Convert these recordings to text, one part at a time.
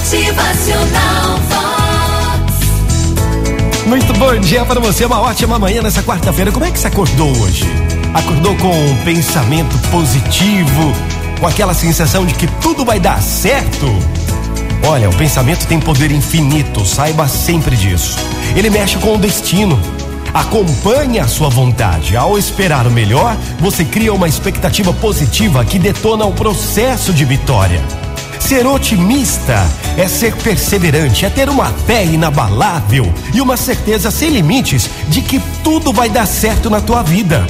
Motivacional Vox. Muito bom dia para você, uma ótima manhã nessa quarta-feira. Como é que você acordou hoje? Acordou com um pensamento positivo, com aquela sensação de que tudo vai dar certo? Olha, o pensamento tem poder infinito, saiba sempre disso. Ele mexe com o destino. Acompanhe a sua vontade. Ao esperar o melhor, você cria uma expectativa positiva que detona o processo de vitória. Ser otimista é ser perseverante, é ter uma fé inabalável e uma certeza sem limites de que tudo vai dar certo na tua vida.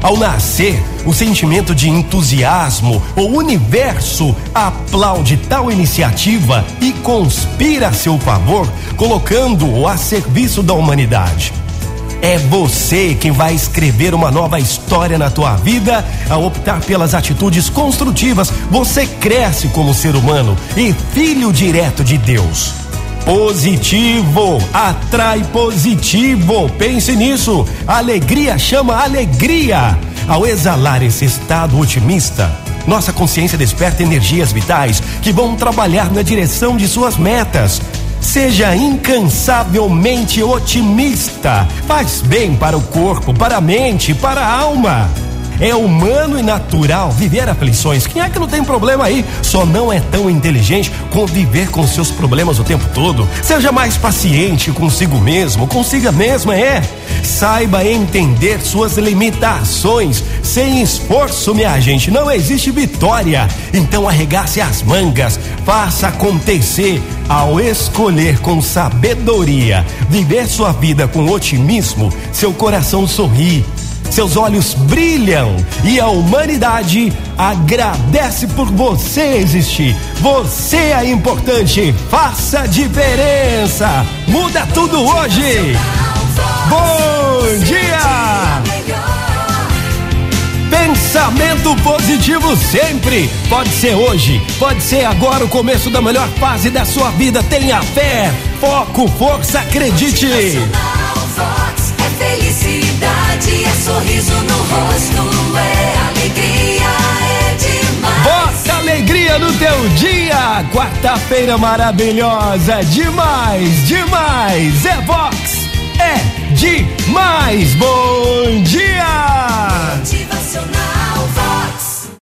Ao nascer, o sentimento de entusiasmo, o universo aplaude tal iniciativa e conspira a seu favor, colocando-o a serviço da humanidade. É você quem vai escrever uma nova história na tua vida ao optar pelas atitudes construtivas. Você cresce como ser humano e filho direto de Deus. Positivo, atrai positivo. Pense nisso. Alegria chama alegria. Ao exalar esse estado otimista, nossa consciência desperta energias vitais que vão trabalhar na direção de suas metas. Seja incansavelmente otimista. Faz bem para o corpo, para a mente, para a alma. É humano e natural viver aflições. Quem é que não tem problema aí? Só não é tão inteligente conviver com seus problemas o tempo todo. Seja mais paciente consigo mesmo, consiga mesma, é. Saiba entender suas limitações. Sem esforço, minha gente, não existe vitória. Então arregace as mangas, faça acontecer. Ao escolher com sabedoria viver sua vida com otimismo, seu coração sorri seus olhos brilham e a humanidade agradece por você existir. Você é importante, faça diferença. Muda tudo hoje. Bom dia! Pensamento positivo sempre. Pode ser hoje, pode ser agora o começo da melhor fase da sua vida. Tenha fé, foco, força, acredite. Vox é felicidade, sorriso no rosto, é alegria, é demais. Bota alegria no teu dia. Quarta-feira maravilhosa. Demais, demais. É Vox. É demais. Motivacional